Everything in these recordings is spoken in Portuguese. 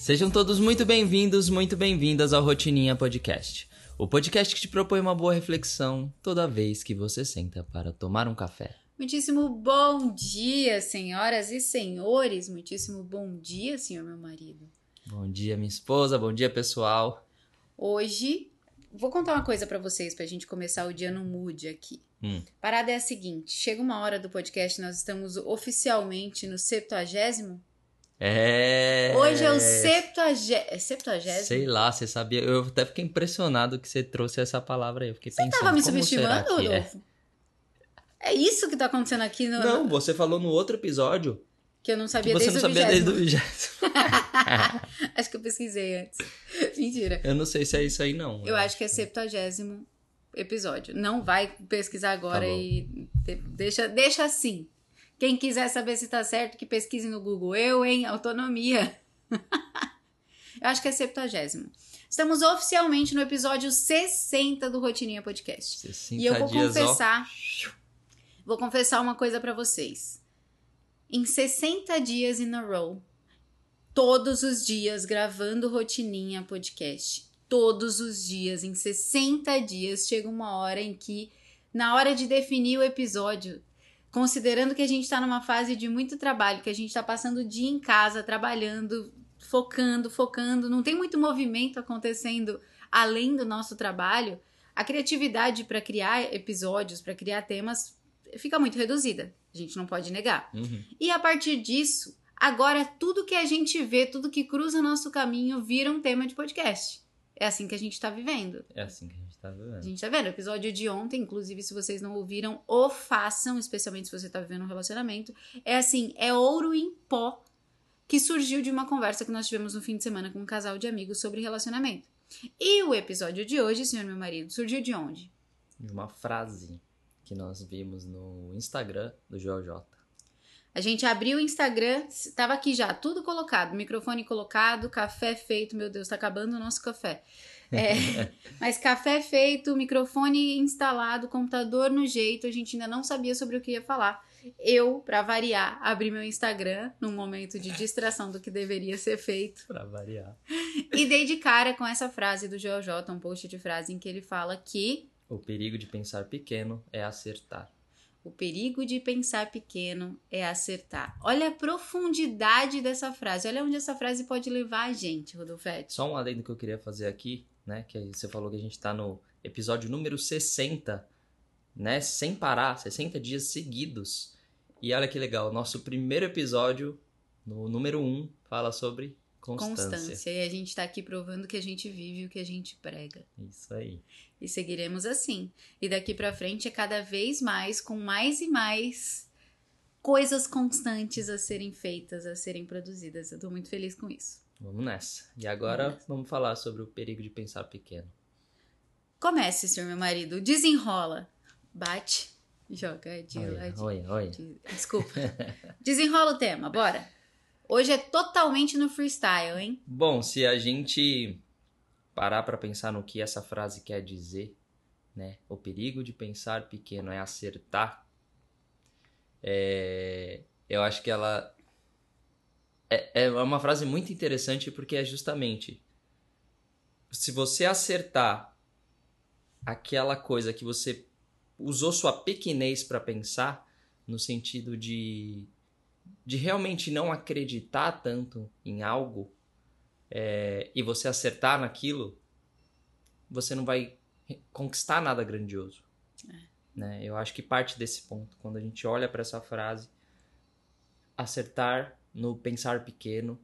Sejam todos muito bem-vindos, muito bem-vindas ao Rotininha Podcast. O podcast que te propõe uma boa reflexão toda vez que você senta para tomar um café. Muitíssimo bom dia, senhoras e senhores. Muitíssimo bom dia, senhor meu marido. Bom dia, minha esposa. Bom dia, pessoal. Hoje, vou contar uma coisa pra vocês pra gente começar o dia no mood aqui. Hum. Parada é a seguinte: chega uma hora do podcast, nós estamos oficialmente no septuagésimo. É. Hoje é o septuagésimo. É septuagésimo? Sei lá, você sabia. Eu até fiquei impressionado que você trouxe essa palavra aí. Eu fiquei Você pensando. tava me subestimando, é? Rodolfo? É isso que tá acontecendo aqui no. Não, você falou no outro episódio Que eu não sabia você desde não o sabia desde o vigésimo. Acho que eu pesquisei antes. Mentira. Eu não sei se é isso aí, não. Eu acho que é septuagésimo episódio. Não vai pesquisar agora Tá e de- deixa, deixa assim. Quem quiser saber se tá certo, que pesquise no Google. Eu, hein? Autonomia. eu acho que é septuagésimo. Estamos oficialmente no episódio 60 do Rotininha Podcast. 60 E eu vou dias, ó. confessar, vou confessar uma coisa pra vocês. Em 60 dias in a row, todos os dias gravando rotininha podcast, todos os dias, em 60 dias, chega uma hora em que, na hora de definir o episódio, considerando que a gente tá numa fase de muito trabalho, que a gente tá passando o dia em casa, trabalhando, focando, focando, não tem muito movimento acontecendo além do nosso trabalho, a criatividade para criar episódios, para criar temas, fica muito reduzida. A gente não pode negar. Uhum. E a partir disso, agora tudo que a gente vê, tudo que cruza nosso caminho, vira um tema de podcast. É assim que a gente tá vivendo. É assim que a gente tá A vivendo. gente tá vendo? O episódio de ontem, inclusive, se vocês não ouviram, o façam, especialmente se você tá vivendo um relacionamento. É assim, é ouro em pó que surgiu de uma conversa que nós tivemos no fim de semana com um casal de amigos sobre relacionamento. E o episódio de hoje, senhor meu marido, surgiu de onde? De uma frase que nós vimos no Instagram do Joel J. A gente abriu o Instagram, tava aqui já, tudo colocado, microfone colocado, café feito, meu Deus, tá acabando o nosso café. É, mas café feito, microfone instalado, computador no jeito, a gente ainda não sabia sobre o que ia falar. Eu, pra variar, abri meu Instagram num momento de distração do que deveria ser feito Pra variar. e dei de cara com essa frase do Joel J, um post de frase em que ele fala que O perigo de pensar pequeno é acertar. O perigo de pensar pequeno é acertar. Olha a profundidade dessa frase. Olha onde essa frase pode levar a gente, Rodolfete. Só um adendo que eu queria fazer aqui, né? Que você falou que a gente tá no episódio número 60, né? Sem parar, 60 dias seguidos. E olha que legal, nosso primeiro episódio, no número 1, fala sobre constância. Constância. E a gente tá aqui provando que a gente vive o que a gente prega. Isso aí. E seguiremos assim. E daqui pra frente é cada vez mais, com mais e mais coisas constantes a serem feitas, a serem produzidas. Eu tô muito feliz com isso. Vamos nessa. E agora Vamos vamos falar sobre o perigo de pensar pequeno. Comece, senhor meu marido. Desenrola. Bate, joga de Olha, Desculpa. Desenrola o tema, bora. Hoje é totalmente no freestyle, hein? Bom, se a gente parar para pensar no que essa frase quer dizer, né? O perigo de pensar pequeno é acertar. É, eu acho que ela é, é uma frase muito interessante porque é justamente se você acertar aquela coisa que você usou sua pequenez para pensar no sentido de de realmente não acreditar tanto em algo é, e você acertar naquilo, você não vai conquistar nada grandioso. Né? Eu acho que parte desse ponto, quando a gente olha para essa frase, acertar no pensar pequeno,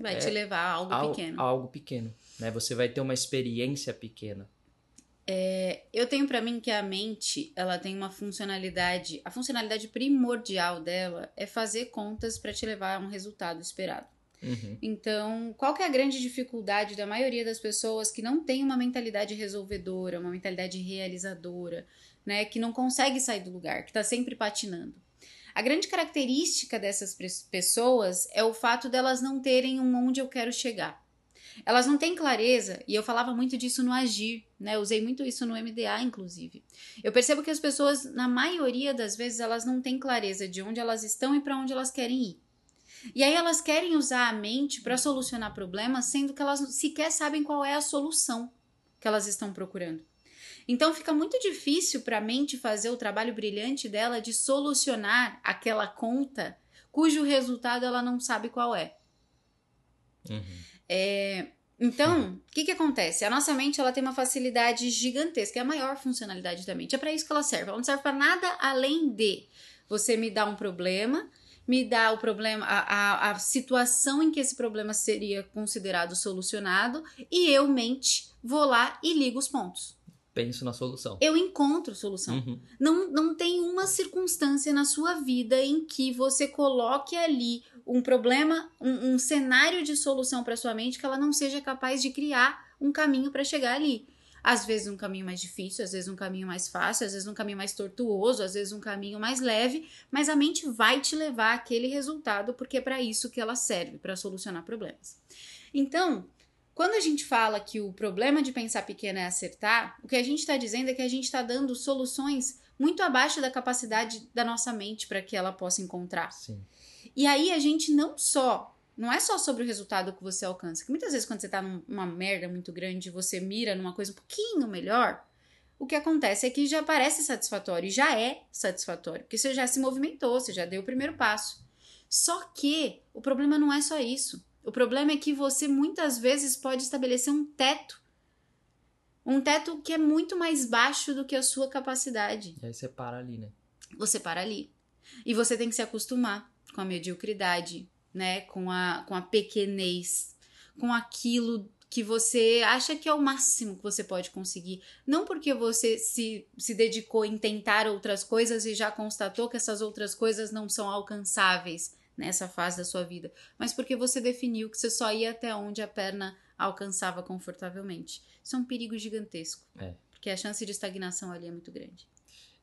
Vai É, te levar a algo pequeno. algo pequeno. Né? Você vai ter uma experiência pequena. Eu tenho pra mim que a mente, ela tem uma funcionalidade, a funcionalidade primordial dela é fazer contas pra te levar a um resultado esperado. Uhum. Então, qual que é a grande dificuldade da maioria das pessoas que não tem uma mentalidade resolvedora, uma mentalidade realizadora, né, que não consegue sair do lugar, que tá sempre patinando? A grande característica dessas pessoas é o fato delas não terem um onde eu quero chegar. Elas não têm clareza, e eu falava muito disso no Agir, né? Usei muito isso no MDA, inclusive. Eu percebo que as pessoas, na maioria das vezes, elas não têm clareza de onde elas estão e para onde elas querem ir. E aí elas querem usar a mente para solucionar problemas, sendo que elas sequer sabem qual é a solução que elas estão procurando. Então fica muito difícil para a mente fazer o trabalho brilhante dela de solucionar aquela conta cujo resultado ela não sabe qual é. Uhum. É, então, o que, que acontece? A nossa mente ela tem uma facilidade gigantesca, é a maior funcionalidade da mente. É para isso que ela serve. Ela não serve para nada além de você me dar um problema, me dar o problema, a, a, a situação em que esse problema seria considerado solucionado, e eu, mente, vou lá e ligo os pontos. Penso na solução. Eu encontro solução. Uhum. Não, não tem uma circunstância na sua vida em que você coloque ali um problema, um, um cenário de solução para sua mente que ela não seja capaz de criar um caminho para chegar ali. Às vezes um caminho mais difícil, às vezes um caminho mais fácil, às vezes um caminho mais tortuoso, às vezes um caminho mais leve, mas a mente vai te levar àquele resultado porque é para isso que ela serve, para solucionar problemas. Então, quando a gente fala que o problema de pensar pequeno é acertar, o que a gente está dizendo é que a gente está dando soluções muito abaixo da capacidade da nossa mente para que ela possa encontrar. Sim. E aí a gente não só. Não é só sobre o resultado que você alcança. Que muitas vezes, quando você tá numa merda muito grande, você mira numa coisa um pouquinho melhor, o que acontece é que já parece satisfatório, e já é satisfatório, porque você já se movimentou, você já deu o primeiro passo. Só que o problema não é só isso. O problema é que você muitas vezes pode estabelecer um teto. Um teto que é muito mais baixo do que a sua capacidade. E aí você para ali, né? Você para ali. E você tem que se acostumar com a mediocridade, né? Com a, com a pequenez, com aquilo que você acha que é o máximo que você pode conseguir. Não porque você se, se dedicou em tentar outras coisas e já constatou que essas outras coisas não são alcançáveis nessa fase da sua vida, mas porque você definiu que você só ia até onde a perna alcançava confortavelmente. Isso é um perigo gigantesco. É. Porque a chance de estagnação ali é muito grande.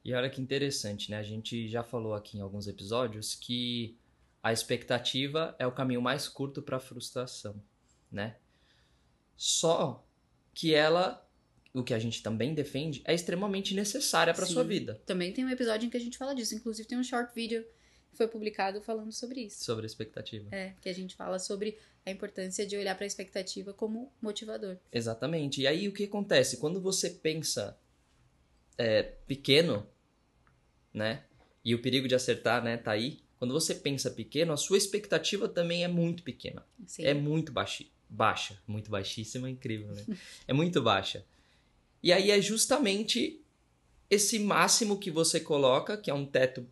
E olha que interessante, né? A gente já falou aqui em alguns episódios que a expectativa é o caminho mais curto para a frustração, né? Só que ela, o que a gente também defende, é extremamente necessária para sua vida. Também tem um episódio em que a gente fala disso. Inclusive tem um short video que foi publicado falando sobre isso. Sobre a expectativa. É, que a gente fala sobre a importância de olhar para a expectativa como motivador. Exatamente. E aí o que acontece? Quando você pensa é, pequeno, né? E o perigo de acertar, né, tá aí. Quando você pensa pequeno, a sua expectativa também é muito pequena. Sim. É muito baixi, baixa. Muito baixíssima, incrível, né? é muito baixa. E aí é justamente esse máximo que você coloca, que é um teto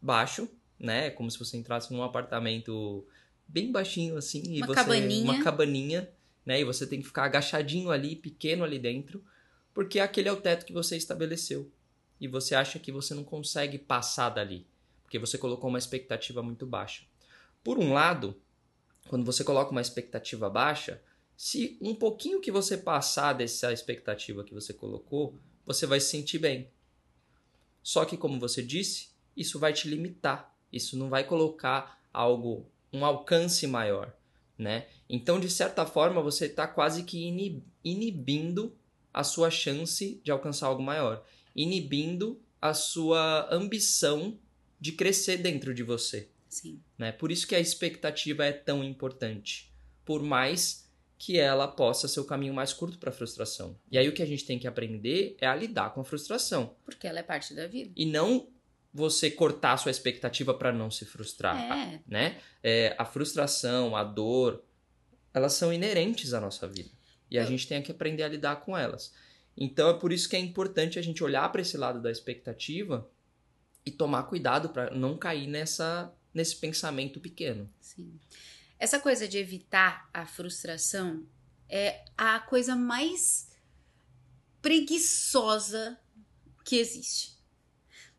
baixo, né? É como se você entrasse num apartamento bem baixinho assim e Uma você cabaninha. uma cabaninha, né? E você tem que ficar agachadinho ali, pequeno ali dentro, porque aquele é o teto que você estabeleceu. E você acha que você não consegue passar dali, porque você colocou uma expectativa muito baixa. Por um lado, quando você coloca uma expectativa baixa, se um pouquinho que você passar dessa expectativa que você colocou, você vai se sentir bem. Só que, como você disse, isso vai te limitar. Isso não vai colocar algo, um alcance maior, né? Então, de certa forma, você está quase que ini- inibindo a sua chance de alcançar algo maior, inibindo a sua ambição de crescer dentro de você Sim. né? Por isso que a expectativa é tão importante, por mais que ela possa ser o caminho mais curto para a frustração. E aí o que a gente tem que aprender é a lidar com a frustração Porque ela é parte da vida. e não você cortar a sua expectativa para não se frustrar, É. né? É, a frustração, a dor, elas são inerentes à nossa vida e a Eu- gente tem que aprender a lidar com elas. Então é por isso que é importante a gente olhar para esse lado da expectativa e tomar cuidado para não cair nessa nesse pensamento pequeno. Sim. Essa coisa de evitar a frustração é a coisa mais preguiçosa que existe.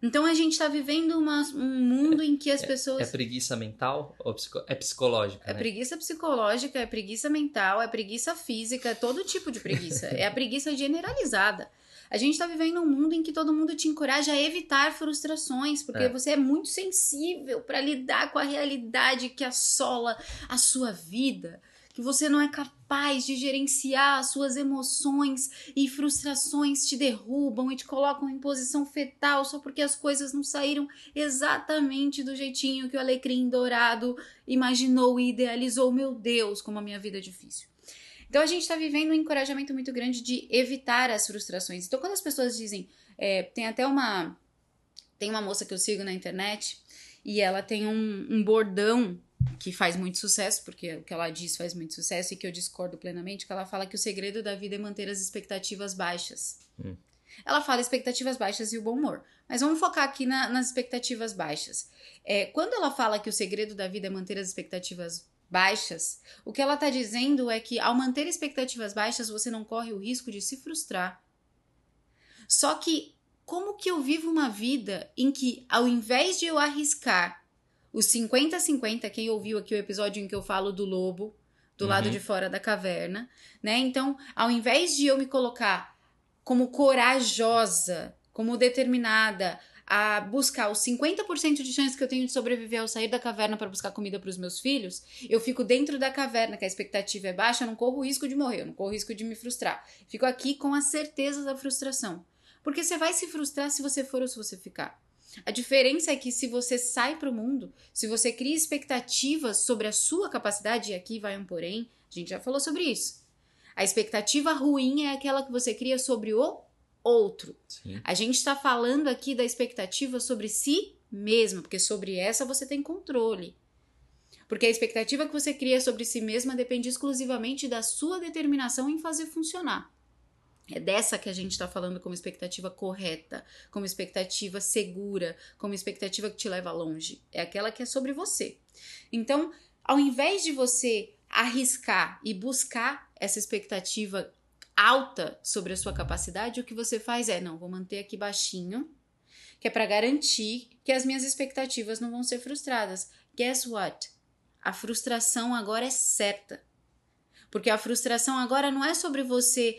Então a gente tá vivendo uma- um mundo em que as pessoas. É preguiça mental ou psico- é psicológica, É né? preguiça psicológica, é preguiça mental, é preguiça física, é todo tipo de preguiça. é a preguiça generalizada. A gente tá vivendo um mundo em que todo mundo te encoraja a evitar frustrações, porque É. você é muito sensível para lidar com a realidade que assola a sua vida. Que você não é capaz de gerenciar as suas emoções e frustrações te derrubam e te colocam em posição fetal só porque as coisas não saíram exatamente do jeitinho que o alecrim dourado imaginou e idealizou. Meu Deus, como a minha vida é difícil. Então a gente está vivendo um encorajamento muito grande de evitar as frustrações. Então quando as pessoas dizem, é, tem até uma tem uma moça que eu sigo na internet e ela tem um, um bordão que faz muito sucesso, porque o que ela diz faz muito sucesso e que eu discordo plenamente, que ela fala que o segredo da vida é manter as expectativas baixas. Hum. Ela fala expectativas baixas e o bom humor. Mas vamos focar aqui na, nas expectativas baixas. É, quando ela fala que o segredo da vida é manter as expectativas baixas, o que ela está dizendo é que ao manter expectativas baixas, você não corre o risco de se frustrar. Só que como que eu vivo uma vida em que, ao invés de eu arriscar os 50-50, quem ouviu aqui o episódio em que eu falo do lobo, do uhum. lado de fora da caverna, né? Então, ao invés de eu me colocar como corajosa, como determinada a buscar os 50% de chance que eu tenho de sobreviver ao sair da caverna para buscar comida para os meus filhos, eu fico dentro da caverna, que a expectativa é baixa, eu não corro o risco de morrer, eu não corro o risco de me frustrar. Fico aqui com a certeza da frustração. Porque você vai se frustrar se você for ou se você ficar. A diferença é que se você sai para o mundo, se você cria expectativas sobre a sua capacidade, e aqui vai um porém, a gente já falou sobre isso. A expectativa ruim é aquela que você cria sobre o outro. Sim. A gente está falando aqui da expectativa sobre si mesmo, porque sobre essa você tem controle. Porque a expectativa que você cria sobre si mesma depende exclusivamente da sua determinação em fazer funcionar. É dessa que a gente está falando como expectativa correta, como expectativa segura, como expectativa que te leva longe. É aquela que é sobre você. Então, ao invés de você arriscar e buscar essa expectativa alta sobre a sua capacidade, o que você faz é: não, vou manter aqui baixinho, que é para garantir que as minhas expectativas não vão ser frustradas. Guess what? A frustração agora é certa. Porque a frustração agora não é sobre você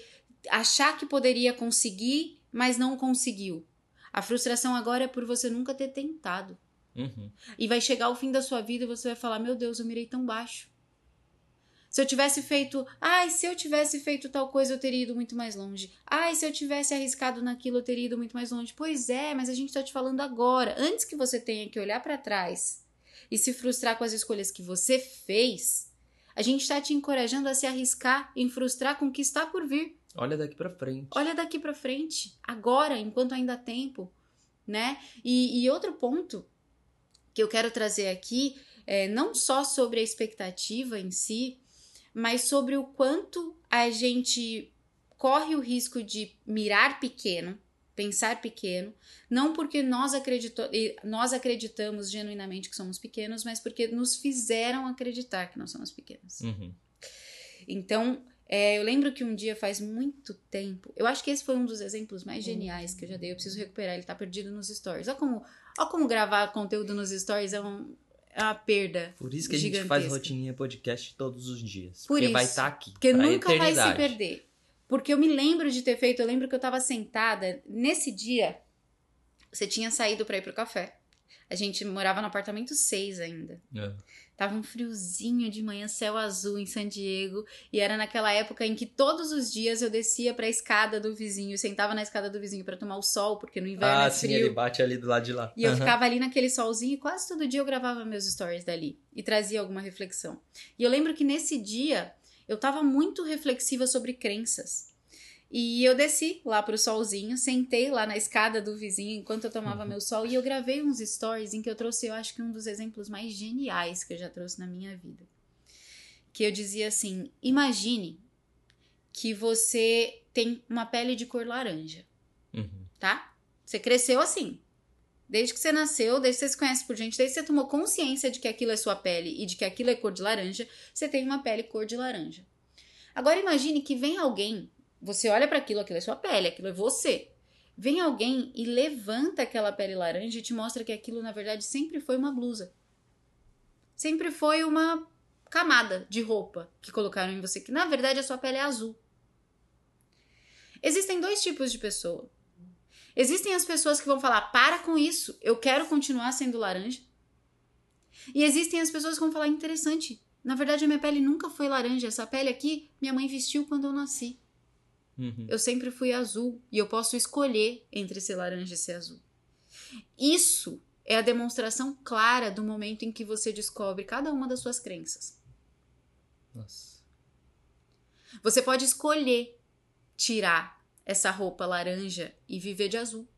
achar que poderia conseguir, mas não conseguiu. A frustração agora é por você nunca ter tentado. Uhum. E vai chegar o fim da sua vida e você vai falar: Meu Deus, eu mirei tão baixo. Se eu tivesse feito, ai, se eu tivesse feito tal coisa, eu teria ido muito mais longe. Ai, se eu tivesse arriscado naquilo, eu teria ido muito mais longe. Pois é, mas a gente tá te falando agora, antes que você tenha que olhar para trás e se frustrar com as escolhas que você fez, a gente está te encorajando a se arriscar em frustrar com o que está por vir. Olha daqui para frente. Olha daqui para frente, agora, enquanto ainda há tempo, né? E, e, outro ponto que eu quero trazer aqui é não só sobre a expectativa em si, mas sobre o quanto a gente corre o risco de mirar pequeno, pensar pequeno, não porque nós, acredito, nós acreditamos genuinamente que somos pequenos, mas porque nos fizeram acreditar que nós somos pequenos. Uhum. Então, é, eu lembro que um dia faz muito tempo, eu acho que esse foi um dos exemplos mais geniais que eu já dei. Eu preciso recuperar, ele tá perdido nos stories. Olha como, olha como gravar conteúdo nos stories é, um, é uma perda. Por isso que gigantesca. a gente faz rotininha podcast todos os dias. Por porque isso, vai estar tá aqui. Porque nunca vai se perder. Porque eu me lembro de ter feito, eu lembro que eu tava sentada, nesse dia, você tinha saído para ir pro café. A gente morava no apartamento 6 ainda. É. Tava um friozinho de manhã, céu azul em San Diego, e era naquela época em que todos os dias eu descia para a escada do vizinho, sentava na escada do vizinho para tomar o sol, porque no inverno ah, é frio. Ah, sim, ele bate ali do lado de lá. E uhum. eu ficava ali naquele solzinho e quase todo dia eu gravava meus stories dali e trazia alguma reflexão. E eu lembro que nesse dia eu tava muito reflexiva sobre crenças. E eu desci lá pro solzinho, sentei lá na escada do vizinho enquanto eu tomava uhum. meu sol e eu gravei uns stories em que eu trouxe, eu acho que um dos exemplos mais geniais que eu já trouxe na minha vida. Que eu dizia assim: imagine que você tem uma pele de cor laranja, uhum. tá? Você cresceu assim. Desde que você nasceu, desde que você se conhece por gente, desde que você tomou consciência de que aquilo é sua pele e de que aquilo é cor de laranja, você tem uma pele cor de laranja. Agora imagine que vem alguém você olha para aquilo, aquilo é sua pele, aquilo é você. Vem alguém e levanta aquela pele laranja e te mostra que aquilo, na verdade, sempre foi uma blusa. Sempre foi uma camada de roupa que colocaram em você, que na verdade a sua pele é azul. Existem dois tipos de pessoa. Existem as pessoas que vão falar: para com isso, eu quero continuar sendo laranja. E existem as pessoas que vão falar: interessante, Na verdade, a minha pele nunca foi laranja. Essa pele aqui, minha mãe vestiu quando eu nasci. Uhum. Eu sempre fui azul e eu posso escolher entre ser laranja e ser azul. Isso é a demonstração clara do momento em que você descobre cada uma das suas crenças. Nossa. Você pode escolher tirar essa roupa laranja e viver de azul.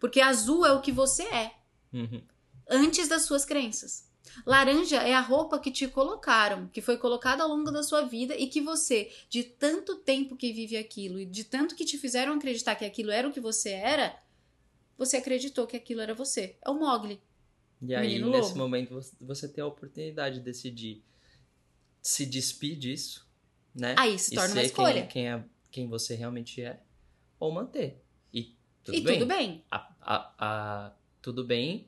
Porque azul é o que você é Uhum. antes das suas crenças. Laranja é a roupa que te colocaram, que foi colocada ao longo da sua vida e que você, de tanto tempo que vive aquilo e de tanto que te fizeram acreditar que aquilo era o que você era, você acreditou que aquilo era você. É o Mogli. E aí, nesse lobo. momento, você- tem a oportunidade de decidir se despir disso, né? Aí se E torna uma ser escolha. Quem, quem, é, quem você realmente é, ou manter. E tudo e bem. tudo bem. A- a- a- tudo bem,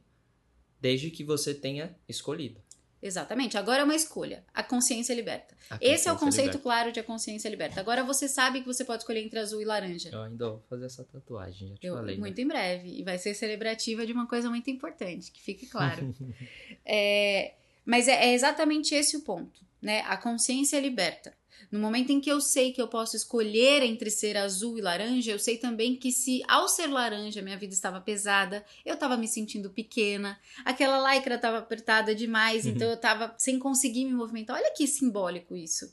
desde que você tenha escolhido. Exatamente. Agora é uma escolha. A consciência liberta. A Esse é o consciência conceito liberta. claro de a consciência liberta. Agora você sabe que você pode escolher entre azul e laranja. Eu ainda vou fazer essa tatuagem, já te Eu- falei. né? muito em breve. E vai ser celebrativa de uma coisa muito importante, que fique claro. É, mas é, é exatamente esse o ponto, né? A consciência liberta. No momento em que eu sei que eu posso escolher entre ser azul e laranja, eu sei também que se ao ser laranja minha vida estava pesada, eu estava me sentindo pequena, aquela lycra estava apertada demais, Uhum. então eu estava sem conseguir me movimentar. Olha que simbólico isso.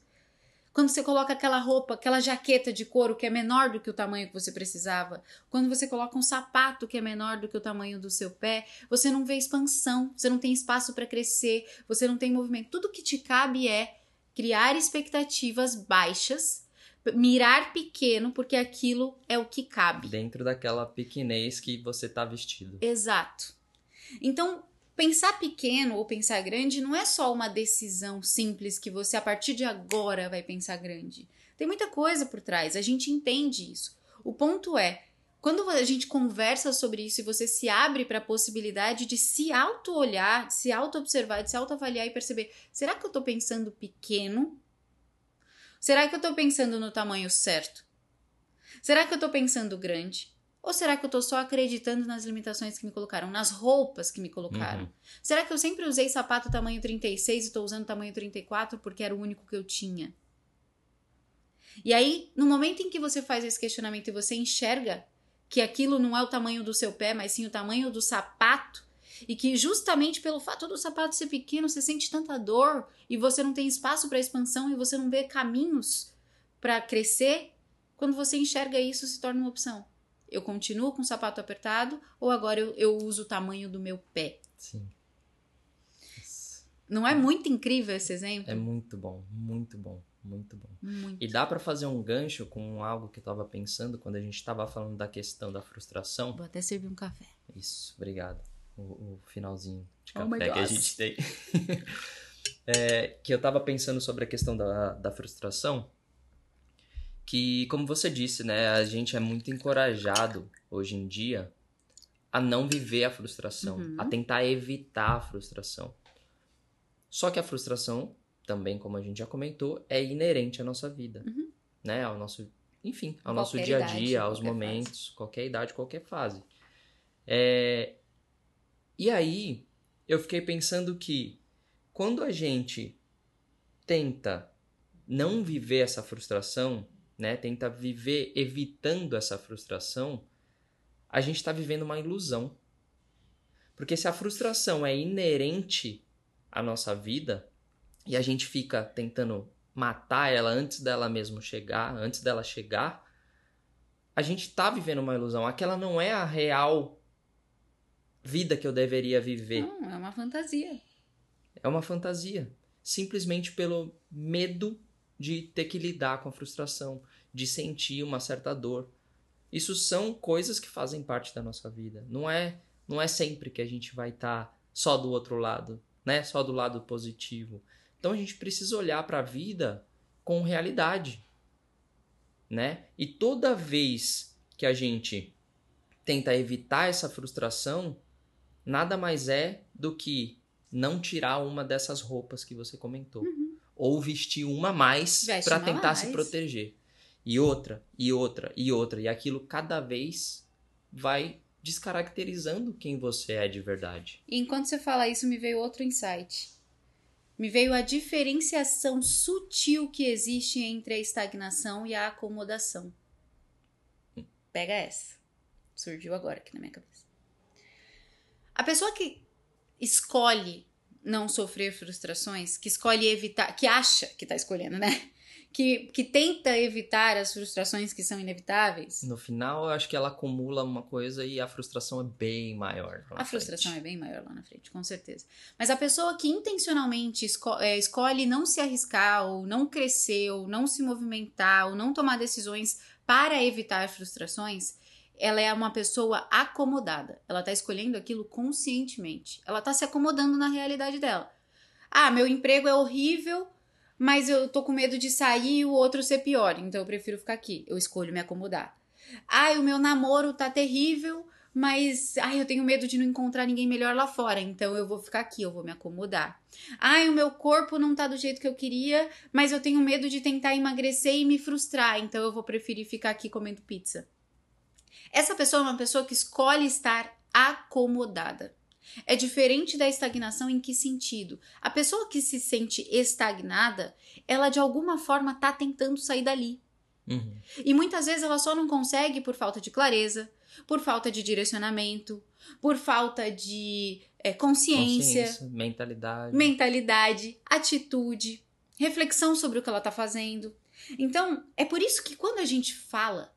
Quando você coloca aquela roupa, aquela jaqueta de couro que é menor do que o tamanho que você precisava, quando você coloca um sapato que é menor do que o tamanho do seu pé, você não vê expansão, você não tem espaço para crescer, você não tem movimento. Tudo que te cabe é criar expectativas baixas, mirar pequeno, porque aquilo é o que cabe. Dentro daquela pequenez que você tá vestido. Exato. Então, pensar pequeno ou pensar grande não é só uma decisão simples que você a partir de agora vai pensar grande. Tem muita coisa por trás, a gente entende isso. O ponto é, quando a gente conversa sobre isso e você se abre para a possibilidade de se auto-olhar, se auto-observar, de se auto-avaliar e perceber: será que eu tô pensando pequeno? Será que eu tô pensando no tamanho certo? Será que eu tô pensando grande? Ou será que eu tô só acreditando nas limitações que me colocaram, nas roupas que me colocaram? Uhum. Será que eu sempre usei sapato tamanho 36 e tô usando tamanho 34 porque era o único que eu tinha? E aí, no momento em que você faz esse questionamento e você enxerga que aquilo não é o tamanho do seu pé, mas sim o tamanho do sapato, e que justamente pelo fato do sapato ser pequeno, você sente tanta dor e você não tem espaço para expansão e você não vê caminhos para crescer, quando você enxerga isso, se torna uma opção. Eu continuo com o sapato apertado ou agora eu, eu uso o tamanho do meu pé? Sim. Não é muito incrível esse exemplo? É muito bom, muito bom, muito bom. Muito. E dá pra fazer um gancho com algo que eu tava pensando quando a gente tava falando da questão da frustração. Vou até servir um café. Isso, obrigado. O, o finalzinho de Oh café que a gente tem. É, que eu tava pensando sobre a questão da, da frustração. Que, como você disse, né, a gente é muito encorajado hoje em dia a não viver a frustração, Uhum. a tentar evitar a frustração. Só que a frustração, também como a gente já comentou, é inerente à nossa vida, Uhum. né, ao nosso, enfim, ao Qualquer nosso dia a dia, aos momentos, qualquer idade, qualquer fase. É, E aí, eu fiquei pensando que quando a gente tenta não viver essa frustração, né, tenta viver evitando essa frustração, a gente está vivendo uma ilusão. Porque se a frustração é inerente à nossa vida e a gente fica tentando matar ela antes dela mesmo chegar, antes dela chegar, a gente tá vivendo uma ilusão. Aquela não é a real vida que eu deveria viver. Não, é uma fantasia. É uma fantasia. Simplesmente pelo medo de ter que lidar com a frustração, de sentir uma certa dor. Isso são coisas que fazem parte da nossa vida. Não é, não é sempre que a gente vai estar só do outro lado, né? Só do lado positivo. Então a gente precisa olhar para a vida com realidade, né? E toda vez que a gente tenta evitar essa frustração, nada mais é do que não tirar uma dessas roupas que você comentou. Ou vestir uma mais Uhum. Para tentar se mais. proteger. E outra, e outra, e outra. E aquilo cada vez vai descaracterizando quem você é de verdade. E enquanto você fala isso, me veio outro insight. me veio a diferenciação sutil que existe entre a estagnação e a acomodação. Pega essa. Surgiu agora aqui na minha cabeça. A pessoa que escolhe não sofrer frustrações, que escolhe evitar, que acha que tá escolhendo, né? Que, que tenta evitar as frustrações que são inevitáveis. No final, eu acho que ela acumula uma coisa e a frustração é bem maior. A frustração é bem maior lá na frente, com certeza. Mas a pessoa que intencionalmente esco é, escolhe não se arriscar, ou não crescer, ou não se movimentar, ou não tomar decisões para evitar frustrações, ela é uma pessoa acomodada. Ela está escolhendo aquilo conscientemente. Ela está se acomodando na realidade dela. Ah, meu emprego é horrível, mas eu tô com medo de sair e o outro ser pior, então eu prefiro ficar aqui. Eu escolho me acomodar. Ah, o meu namoro tá terrível, mas ai, eu tenho medo de não encontrar ninguém melhor lá fora, então eu vou ficar aqui, eu vou me acomodar. Ai, o meu corpo não tá do jeito que eu queria, mas eu tenho medo de tentar emagrecer e me frustrar, então eu vou preferir ficar aqui comendo pizza. Essa pessoa é uma pessoa que escolhe estar acomodada. É diferente da estagnação em que sentido? A pessoa que se sente estagnada, ela de alguma forma está tentando sair dali. Uhum. E muitas vezes ela só não consegue por falta de clareza, por falta de direcionamento, por falta de é, consciência, consciência, mentalidade. mentalidade, atitude, reflexão sobre o que ela está fazendo. Então, é por isso que quando a gente fala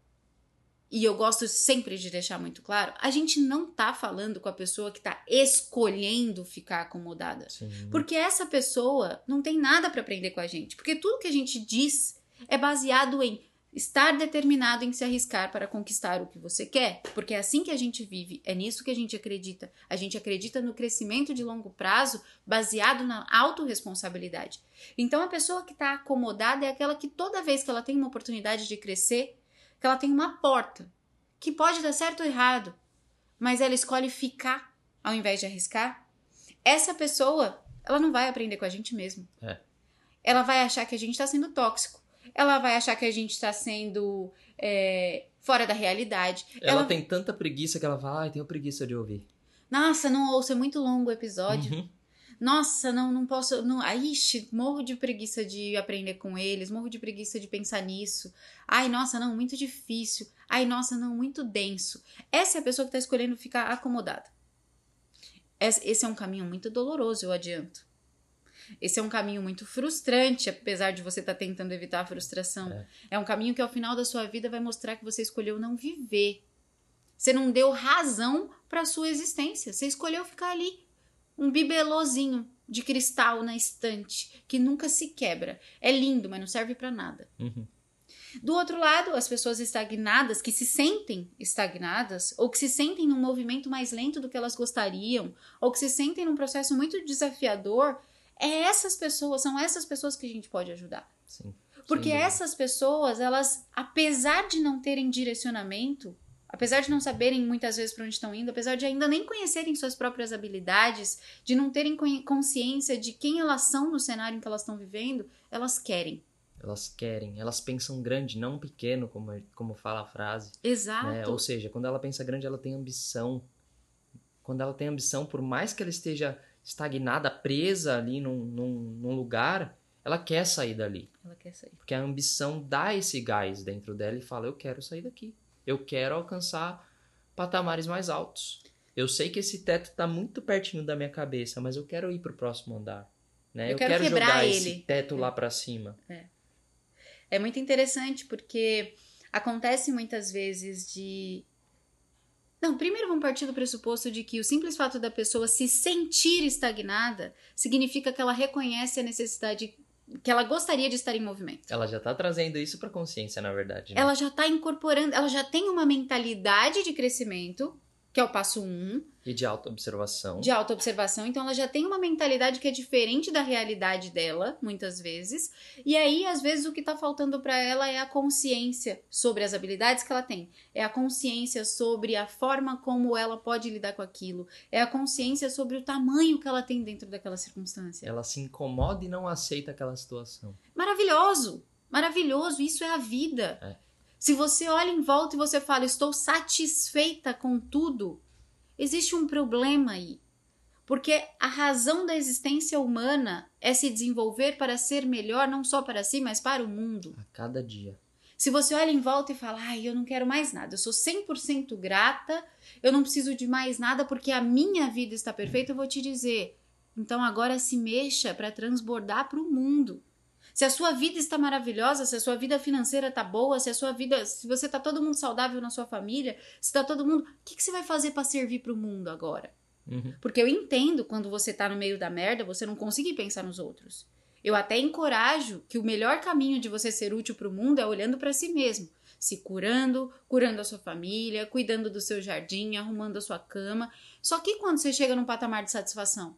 e eu gosto sempre de deixar muito claro, a gente não tá falando com a pessoa que tá escolhendo ficar acomodada. Sim. Porque essa pessoa não tem nada para aprender com a gente. Porque tudo que a gente diz é baseado em estar determinado em se arriscar para conquistar o que você quer. Porque é assim que a gente vive, é nisso que a gente acredita. A gente acredita no crescimento de longo prazo baseado na autorresponsabilidade. Então a pessoa que tá acomodada é aquela que toda vez que ela tem uma oportunidade de crescer, que ela tem uma porta que pode dar certo ou errado, mas ela escolhe ficar ao invés de arriscar. Essa pessoa, ela não vai aprender com a gente mesmo. É. Ela vai achar que a gente está sendo tóxico. Ela vai achar que a gente está sendo é, fora da realidade. Ela, tem tanta preguiça que ela fala, ai, tenho preguiça de ouvir. Nossa, não ouço, é muito longo o episódio. Uhum. Nossa, não, não posso. Não, ai, ixi, morro de preguiça de aprender com eles, morro de preguiça de pensar nisso. Ai, nossa, não, muito difícil. Ai, nossa, não, muito denso. Essa é a pessoa que está escolhendo ficar acomodada. Esse é um caminho muito doloroso, eu adianto. Esse é um caminho muito frustrante, apesar de você estar tá tentando evitar a frustração. É. é um caminho que ao final da sua vida vai mostrar que você escolheu não viver. Você não deu razão para sua existência. Você escolheu ficar ali um bibelôzinho de cristal na estante que nunca se quebra. É lindo, mas não serve para nada. Uhum. Do outro lado, as pessoas estagnadas, que se sentem estagnadas, ou que se sentem num movimento mais lento do que elas gostariam, ou que se sentem num processo muito desafiador, é essas pessoas, são essas pessoas que a gente pode ajudar. Sim. Porque essas pessoas, elas, apesar de não terem direcionamento, apesar de não saberem muitas vezes para onde estão indo, apesar de ainda nem conhecerem suas próprias habilidades, de não terem consciência de quem elas são no cenário em que elas estão vivendo, elas querem. Elas querem, elas pensam grande, não pequeno, como, como fala a frase. Exato. né? Ou seja, quando ela pensa grande, ela tem ambição. Quando ela tem ambição, por mais que ela esteja estagnada, presa ali num, num, num lugar, ela quer sair dali. Ela quer sair. Porque a ambição dá esse gás dentro dela e fala: Eu quero sair daqui. Eu quero alcançar patamares mais altos. Eu sei que esse teto está muito pertinho da minha cabeça, mas eu quero ir para o próximo andar. Né? Eu quero quebrar jogar ele. esse teto lá para cima. É muito interessante porque acontece muitas vezes de. Não, primeiro vamos partir do pressuposto de que o simples fato da pessoa se sentir estagnada significa que ela reconhece a necessidade que ela gostaria de estar em movimento. Ela já tá trazendo isso para consciência, na verdade. Né? Ela já está incorporando, ela já tem uma mentalidade de crescimento, que é o passo um, E de autoobservação. de autoobservação. Então, ela já tem uma mentalidade que é diferente da realidade dela, muitas vezes. E aí, às vezes, o que tá faltando para ela é a consciência sobre as habilidades que ela tem. É a consciência sobre a forma como ela pode lidar com aquilo. É a consciência sobre o tamanho que ela tem dentro daquela circunstância. Ela se incomoda e não aceita aquela situação. Maravilhoso! Maravilhoso! Isso é a vida. É. Se você olha em volta e você fala, estou satisfeita com tudo, existe um problema aí. Porque a razão da existência humana é se desenvolver para ser melhor, não só para si, mas para o mundo. A cada dia. Se você olha em volta e fala, ai, eu não quero mais nada, eu sou 100% grata, eu não preciso de mais nada porque a minha vida está perfeita, eu vou te dizer, então agora se mexa para transbordar para o mundo. Se a sua vida está maravilhosa, se a sua vida financeira está boa, se a sua vida, se você está todo mundo saudável na sua família, se está todo mundo, o que, que você vai fazer para servir para o mundo agora? Uhum. Porque eu entendo quando você tá no meio da merda, você não conseguir pensar nos outros. Eu até encorajo que o melhor caminho de você ser útil para o mundo é olhando para si mesmo, se curando, curando a sua família, cuidando do seu jardim, arrumando a sua cama. Só que quando você chega num patamar de satisfação,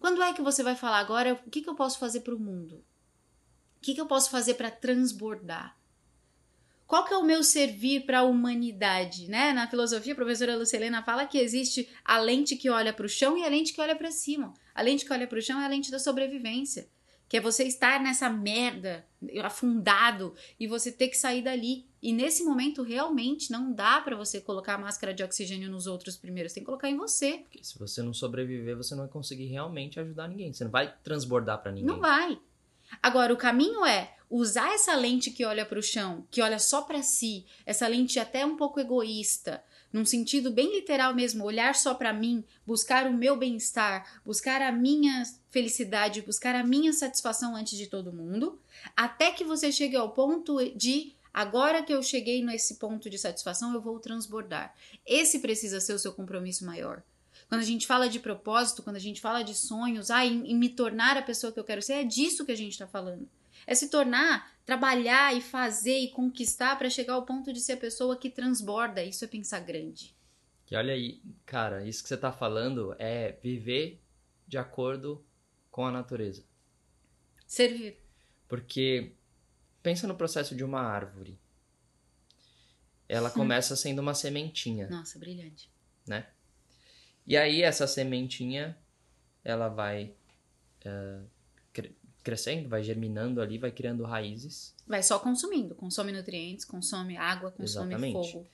quando é que você vai falar agora o que, que eu posso fazer para o mundo? O que, que eu posso fazer para transbordar? Qual que é o meu servir para a humanidade, né? Na filosofia, a professora Lucelena fala que existe a lente que olha para o chão e a lente que olha para cima. A lente que olha para o chão é a lente da sobrevivência que é você estar nessa merda, afundado, e você ter que sair dali. E nesse momento, realmente, não dá para você colocar a máscara de oxigênio nos outros primeiro, você tem que colocar em você. Porque se você não sobreviver, você não vai conseguir realmente ajudar ninguém. Você não vai transbordar para ninguém. Não vai. Agora, o caminho é usar essa lente que olha para o chão, que olha só para si, essa lente até um pouco egoísta, num sentido bem literal mesmo, olhar só para mim, buscar o meu bem-estar, buscar a minha felicidade, buscar a minha satisfação antes de todo mundo, até que você chegue ao ponto de agora que eu cheguei nesse ponto de satisfação, eu vou transbordar. Esse precisa ser o seu compromisso maior. Quando a gente fala de propósito, quando a gente fala de sonhos, ah, em, em me tornar a pessoa que eu quero ser, é disso que a gente está falando. É se tornar, trabalhar e fazer e conquistar para chegar ao ponto de ser a pessoa que transborda. Isso é pensar grande. E olha aí, cara, isso que você tá falando é viver de acordo com a natureza. Servir. Porque pensa no processo de uma árvore. Ela começa sendo uma sementinha. Nossa, brilhante. Né? E aí essa sementinha, ela vai uh, crescendo, vai germinando ali, vai criando raízes. Vai só consumindo, consome nutrientes, consome água, consome Exatamente. fogo.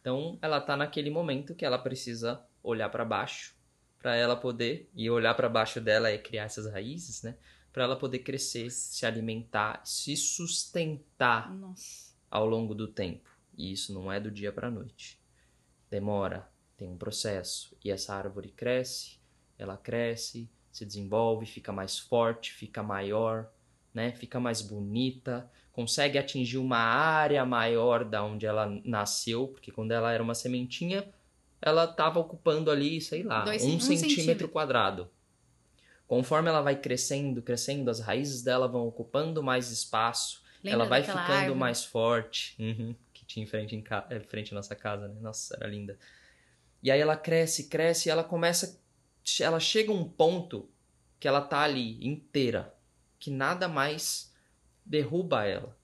Então, ela tá naquele momento que ela precisa olhar para baixo para ela poder e olhar para baixo dela é criar essas raízes, né? Para ela poder crescer, se alimentar, se sustentar Nossa. ao longo do tempo. E isso não é do dia para noite. Demora, tem um processo. E essa árvore cresce, ela cresce, se desenvolve, fica mais forte, fica maior, né? Fica mais bonita, consegue atingir uma área maior da onde ela nasceu, porque quando ela era uma sementinha, ela estava ocupando ali, sei lá, Dois, um, um centímetro, centímetro quadrado. Conforme ela vai crescendo, crescendo, as raízes dela vão ocupando mais espaço, Lembra ela vai ficando árvore? mais forte. Uhum, que tinha em frente, em, ca... frente à nossa casa, né? Nossa, era linda. E aí ela cresce, cresce, e ela começa ela chega a um ponto que ela tá ali inteira, que nada mais derruba ela.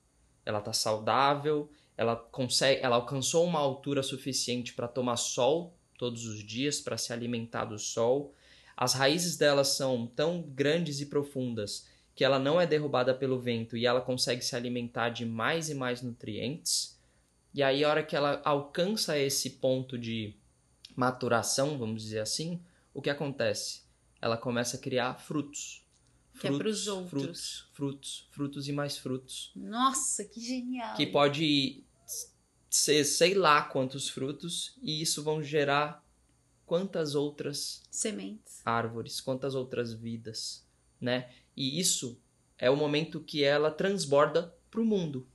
Ela tá saudável, ela consegue, ela alcançou uma altura suficiente para tomar sol todos os dias, para se alimentar do sol. As raízes dela são tão grandes e profundas que ela não é derrubada pelo vento e ela consegue se alimentar de mais e mais nutrientes. E aí, a hora que ela alcança esse ponto de maturação, vamos dizer assim, o que acontece? Ela começa a criar frutos. Que é frutos, é para os outros. Frutos, frutos, frutos e mais frutos. Nossa, que genial! Que pode ser sei lá quantos frutos e isso vão gerar quantas outras sementes, árvores, quantas outras vidas, né? E isso é o momento que ela transborda para o mundo,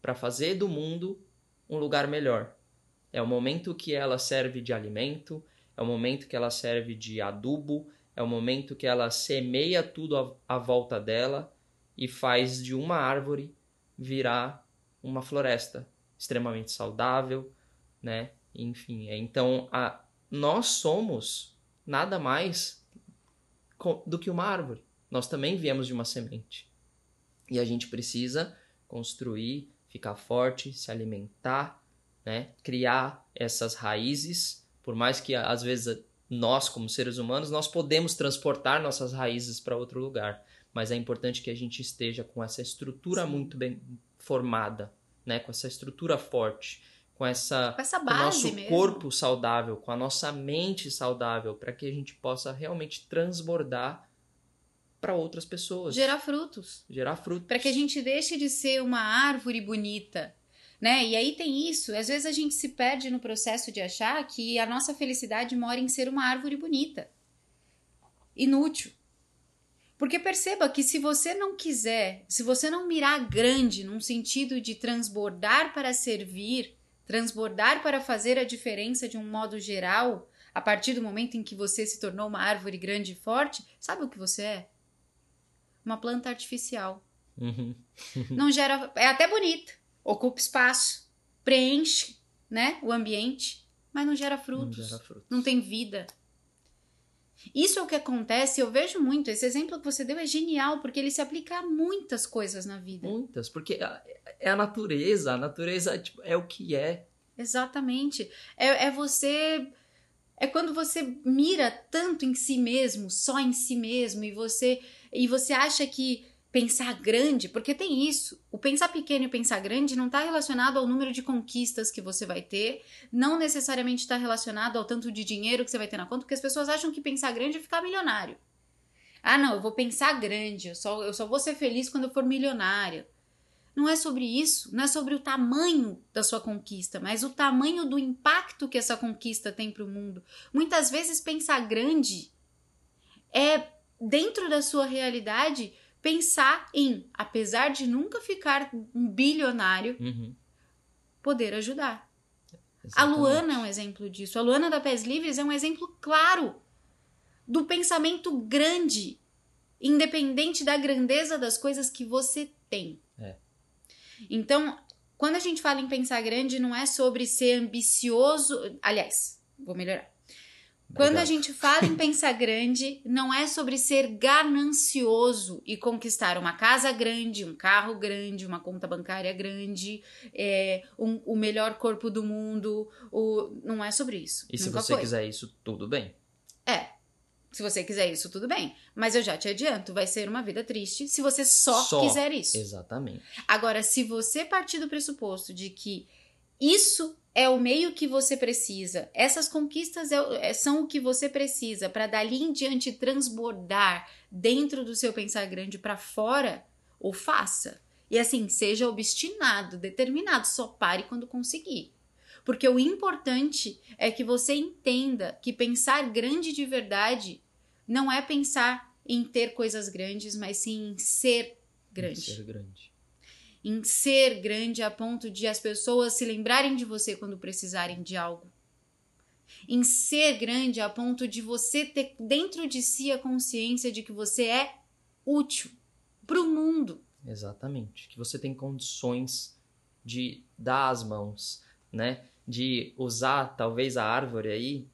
para fazer do mundo um lugar melhor. É o momento que ela serve de alimento, é o momento que ela serve de adubo, é o momento que ela semeia tudo à, volta dela e faz de uma árvore virar uma floresta extremamente saudável, né? Enfim, é, então a, nós somos nada mais do que uma árvore. Nós também viemos de uma semente. E a gente precisa construir, ficar forte, se alimentar, né? criar essas raízes por mais que às vezes nós, como seres humanos, nós podemos transportar nossas raízes para outro lugar, mas é importante que a gente esteja com essa estrutura Sim. muito bem formada, né, com essa estrutura forte, com essa, Com essa com o base nosso mesmo. corpo saudável, com a nossa mente saudável, para que a gente possa realmente transbordar para outras pessoas, Gerar frutos. gerar frutos. para que a gente deixe de ser uma árvore bonita, né? E aí tem isso, às vezes a gente se perde no processo de achar que a nossa felicidade mora em ser uma árvore bonita. Inútil. Porque perceba que se você não quiser, se você não mirar grande num sentido de transbordar para servir, transbordar para fazer a diferença de um modo geral, a partir do momento em que você se tornou uma árvore grande e forte, sabe o que você é? Uma planta artificial Uhum. não gera. É até bonita, ocupa espaço, preenche, né, o ambiente, mas não gera Não frutos, gera frutos. não tem vida. Isso é o que acontece, eu vejo muito. Esse exemplo que você deu é genial, porque ele se aplica a muitas coisas na vida. Muitas, porque é a natureza, a natureza tipo, é o que é. Exatamente. É, é você. É quando você mira tanto em si mesmo, só em si mesmo, e você e você acha que pensar grande, porque tem isso. O pensar pequeno e pensar grande não está relacionado ao número de conquistas que você vai ter, não necessariamente está relacionado ao tanto de dinheiro que você vai ter na conta, porque as pessoas acham que pensar grande é ficar milionário. Ah, não, eu vou pensar grande, eu só, eu só vou ser feliz quando eu for milionário. Não é sobre isso, não é sobre o tamanho da sua conquista, mas o tamanho do impacto que essa conquista tem para o mundo. Muitas vezes pensar grande é dentro da sua realidade pensar em, apesar de nunca ficar um bilionário, Uhum. poder ajudar. A Exatamente. Luana é um exemplo disso. A Luana da Pés Livres é um exemplo claro do pensamento grande, independente da grandeza das coisas que você tem. É. Então, quando a gente fala em pensar grande, não é sobre ser ambicioso. Aliás, vou melhorar. Quando a Obrigado. gente fala em pensar grande, não é sobre ser ganancioso e conquistar uma casa grande, um carro grande, uma conta bancária grande, é, um- o melhor corpo do mundo. O, não é sobre isso. E se você foi. quiser isso, tudo bem. É. Se você quiser isso, tudo bem. Mas eu já te adianto, vai ser uma vida triste se você só, Só. quiser isso. Exatamente. Agora, se você partir do pressuposto de que isso é o meio que você precisa, essas conquistas é é- são o que você precisa para dali em diante transbordar dentro do seu pensar grande para fora, ou faça. E assim, seja obstinado, determinado, só pare quando conseguir. Porque o importante é que você entenda que pensar grande de verdade não é pensar em ter coisas grandes, mas sim em ser grande Ser grande. Em ser grande a ponto de as pessoas se lembrarem de você quando precisarem de algo. Em ser grande a ponto de você ter dentro de si a consciência de que você é útil para o mundo. Exatamente. Que você tem condições de dar as mãos, né? De usar talvez a árvore aí,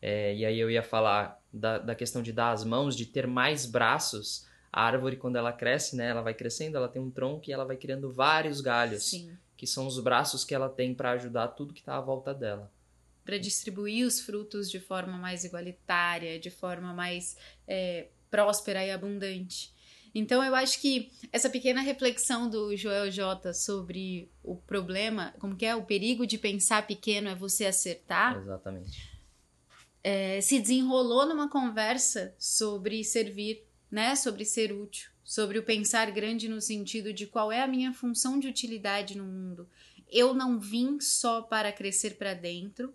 é, e aí eu ia falar da, da questão de dar as mãos, de ter mais braços. A árvore, quando ela cresce, né? Ela vai crescendo, ela tem um tronco e ela vai criando vários galhos, Sim. que são os braços que ela tem para ajudar tudo que está à volta dela. Para distribuir os frutos de forma mais igualitária, de forma mais é, próspera e abundante. Então eu acho que essa pequena reflexão do Joel J sobre o problema, como que é o perigo de pensar pequeno é você acertar, Exatamente. é, se desenrolou numa conversa sobre servir, né? Sobre ser útil, sobre o pensar grande no sentido de qual é a minha função de utilidade no mundo. Eu não vim só para crescer para dentro.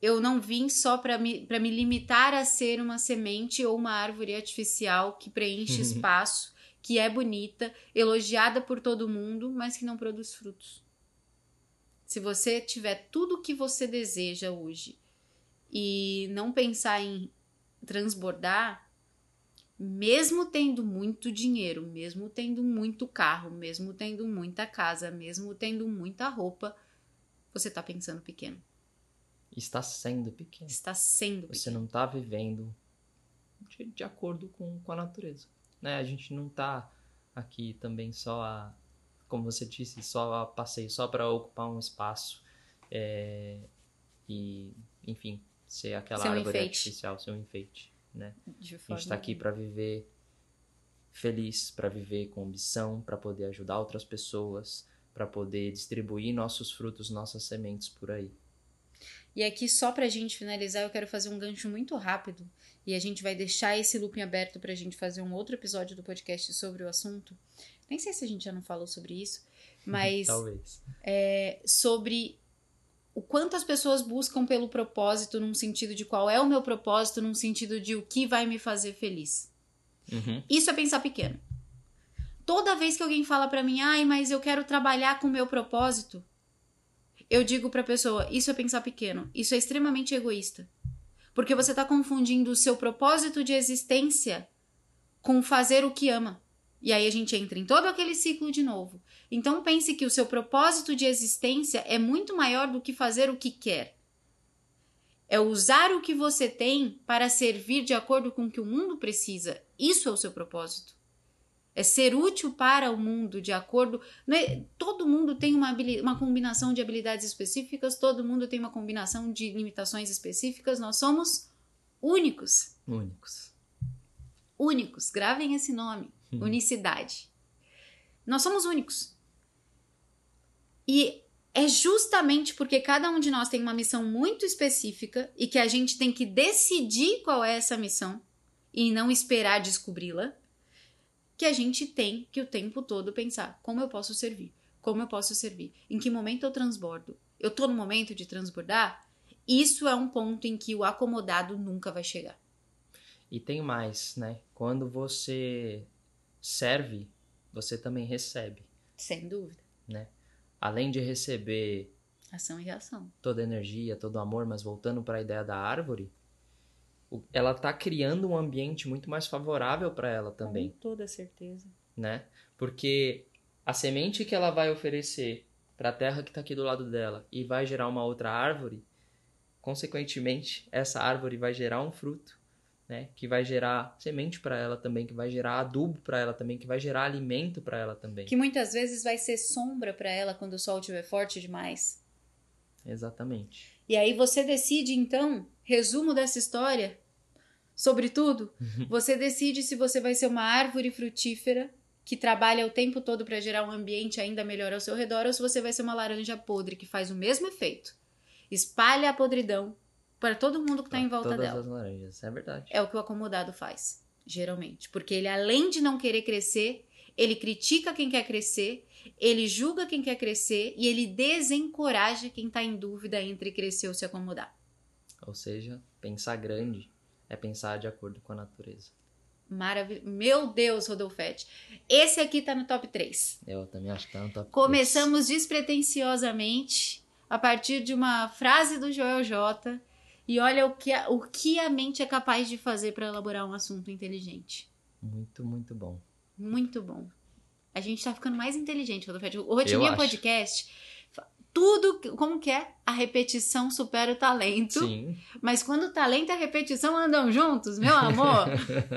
Eu não vim só para me, pra me limitar a ser uma semente ou uma árvore artificial que preenche espaço, que é bonita, elogiada por todo mundo, mas que não produz frutos. Se você tiver tudo o que você deseja hoje e não pensar em transbordar, mesmo tendo muito dinheiro, mesmo tendo muito carro, mesmo tendo muita casa, mesmo tendo muita roupa, você está pensando pequeno. Está sendo pequeno. Está sendo Você pequeno. não está vivendo de, de acordo com, com a natureza. Né? A gente não está aqui também só a, como você disse, só a passeio, só para ocupar um espaço é, e, enfim, ser aquela Ser um árvore enfeite. artificial, ser um enfeite. Né? De A forma gente está aqui para viver feliz, para viver com ambição, para poder ajudar outras pessoas, para poder distribuir nossos frutos, nossas sementes por aí. E aqui, só pra gente finalizar, eu quero fazer um gancho muito rápido. E a gente vai deixar esse looping aberto pra gente fazer um outro episódio do podcast sobre o assunto. Nem sei se a gente já não falou sobre isso, mas Talvez. é, sobre o quanto as pessoas buscam pelo propósito, num sentido de qual é o meu propósito, num sentido de o que vai me fazer feliz. Uhum. Isso é pensar pequeno. Toda vez que alguém fala pra mim, ai, mas eu quero trabalhar com o meu propósito, eu digo pra pessoa, isso é pensar pequeno. Isso é extremamente egoísta. Porque você tá confundindo o seu propósito de existência com fazer o que ama. E aí a gente entra em todo aquele ciclo de novo. Então pense que o seu propósito de existência é muito maior do que fazer o que quer. É usar o que você tem para servir de acordo com o que o mundo precisa. Isso é o seu propósito. É ser útil para o mundo de acordo. né? Todo mundo tem uma, uma combinação de habilidades específicas, todo mundo tem uma combinação de limitações específicas. Nós somos únicos. Únicos. Únicos. Gravem esse nome. Unicidade. Nós somos únicos. E é justamente porque cada um de nós tem uma missão muito específica e que a gente tem que decidir qual é essa missão e não esperar descobri-la, que a gente tem que o tempo todo pensar como eu posso servir, como eu posso servir, em que momento eu transbordo. Eu tô no momento de transbordar? Isso é um ponto em que o acomodado nunca vai chegar. E tem mais, né? Quando você serve, você também recebe, Sem dúvida. né? Além de receber Ação e reação. toda a energia, todo o amor, mas voltando para a ideia da árvore, ela tá criando um ambiente muito mais favorável para ela também, Com toda certeza. né? Porque a semente que ela vai oferecer para a terra que está aqui do lado dela e vai gerar uma outra árvore, consequentemente, essa árvore vai gerar um fruto, né? Que vai gerar semente para ela também, que vai gerar adubo para ela também, que vai gerar alimento para ela também. Que muitas vezes vai ser sombra para ela quando o sol estiver forte demais. Exatamente. E aí você decide, então, resumo dessa história, sobretudo, você decide se você vai ser uma árvore frutífera que trabalha o tempo todo para gerar um ambiente ainda melhor ao seu redor, ou se você vai ser uma laranja podre que faz o mesmo efeito. Espalha a podridão para todo mundo que está em volta todas dela. as laranjas, é verdade. É o que o acomodado faz, geralmente. Porque ele, além de não querer crescer, ele critica quem quer crescer, ele julga quem quer crescer e ele desencoraja quem tá em dúvida entre crescer ou se acomodar. Ou seja, pensar grande é pensar de acordo com a natureza. Maravilhoso. Meu Deus, Rodolfete. Esse aqui tá no top 3. Eu também acho que tá no top Começamos despretensiosamente a partir de uma frase do Joel J. E olha o que a, o que a mente é capaz de fazer para elaborar um assunto inteligente. Muito, muito bom. Muito bom. A gente tá ficando mais inteligente, Rodolfete. O Rotininha acho. Podcast, tudo, como que é? A repetição supera o talento. Sim. Mas quando o talento e a repetição andam juntos, meu amor.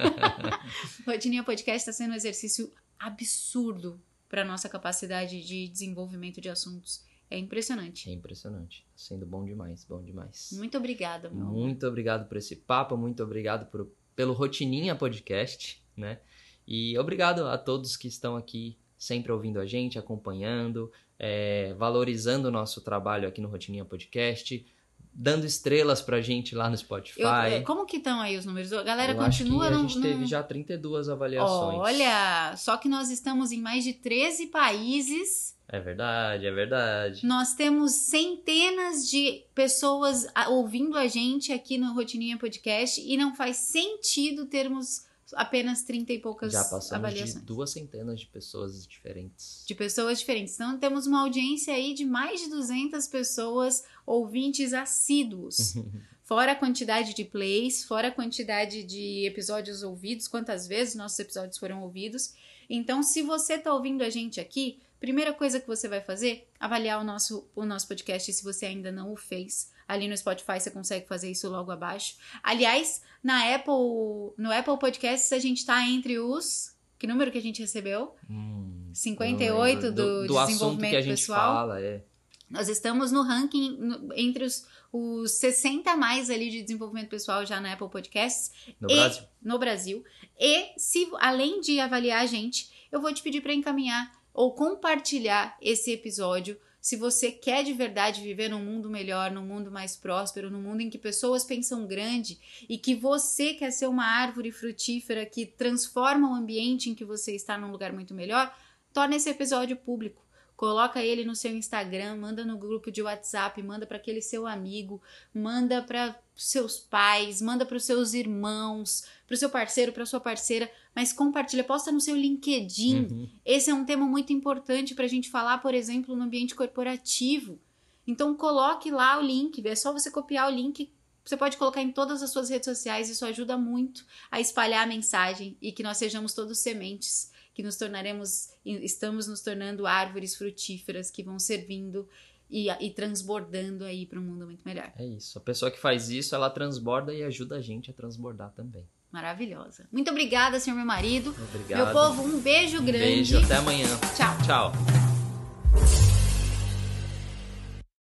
Rotininha Podcast está sendo um exercício absurdo para nossa capacidade de desenvolvimento de assuntos. É impressionante. É impressionante. Tá Sendo bom demais, bom demais. Muito obrigada, meu amor. Muito obrigado por esse papo, muito obrigado por, pelo Rotininha Podcast, né? E obrigado a todos que estão aqui sempre ouvindo a gente, acompanhando, é, valorizando o nosso trabalho aqui no Rotininha Podcast, dando estrelas pra gente lá no Spotify. Eu- como que estão aí os números? A galera Eu acho continua que a não- gente não- teve já 32 avaliações. Olha, só que nós estamos em mais de 13 países. É verdade, é verdade. Nós temos centenas de pessoas a- ouvindo a gente aqui no Rotininha Podcast e não faz sentido termos apenas 30 e poucas Já passamos avaliações. de duas centenas de pessoas diferentes. de pessoas diferentes. Então temos uma audiência aí de mais de 200 pessoas ouvintes assíduos. Fora a quantidade de plays, fora a quantidade de episódios ouvidos, quantas vezes nossos episódios foram ouvidos. Então, se você está ouvindo a gente aqui, primeira coisa que você vai fazer, avaliar o nosso, o nosso podcast se você ainda não o fez. Ali no Spotify você consegue fazer isso logo abaixo. Aliás, na Apple, no Apple Podcasts a gente tá entre os. Que número que a gente recebeu? Hum, 58 não lembro. do, do assunto desenvolvimento que a gente pessoal. fala, é. Nós estamos no ranking no- entre os, os 60 mais ali de desenvolvimento pessoal já na Apple Podcasts No E- Brasil. no Brasil. E se além de avaliar a gente, eu vou te pedir para encaminhar ou compartilhar esse episódio se você quer de verdade viver num mundo melhor, num mundo mais próspero, num mundo em que pessoas pensam grande e que você quer ser uma árvore frutífera que transforma o ambiente em que você está num lugar muito melhor, torne esse episódio público. Coloca ele no seu Instagram, manda no grupo de WhatsApp, manda para aquele seu amigo, manda para seus pais, manda para os seus irmãos, para o seu parceiro, para sua parceira, mas compartilha, posta no seu LinkedIn. Uhum. Esse é um tema muito importante para a gente falar, por exemplo, no ambiente corporativo. Então coloque lá o link, é só você copiar o link. Você pode colocar em todas as suas redes sociais, isso ajuda muito a espalhar a mensagem e que nós sejamos todos sementes que nos tornaremos, estamos nos tornando árvores frutíferas que vão servindo e, e transbordando aí para um mundo muito melhor. É isso. A pessoa que faz isso, ela transborda e ajuda a gente a transbordar também. Maravilhosa. Muito obrigada, senhor meu marido. Obrigado. Meu povo, um beijo grande. Beijo, até amanhã. Tchau. Tchau.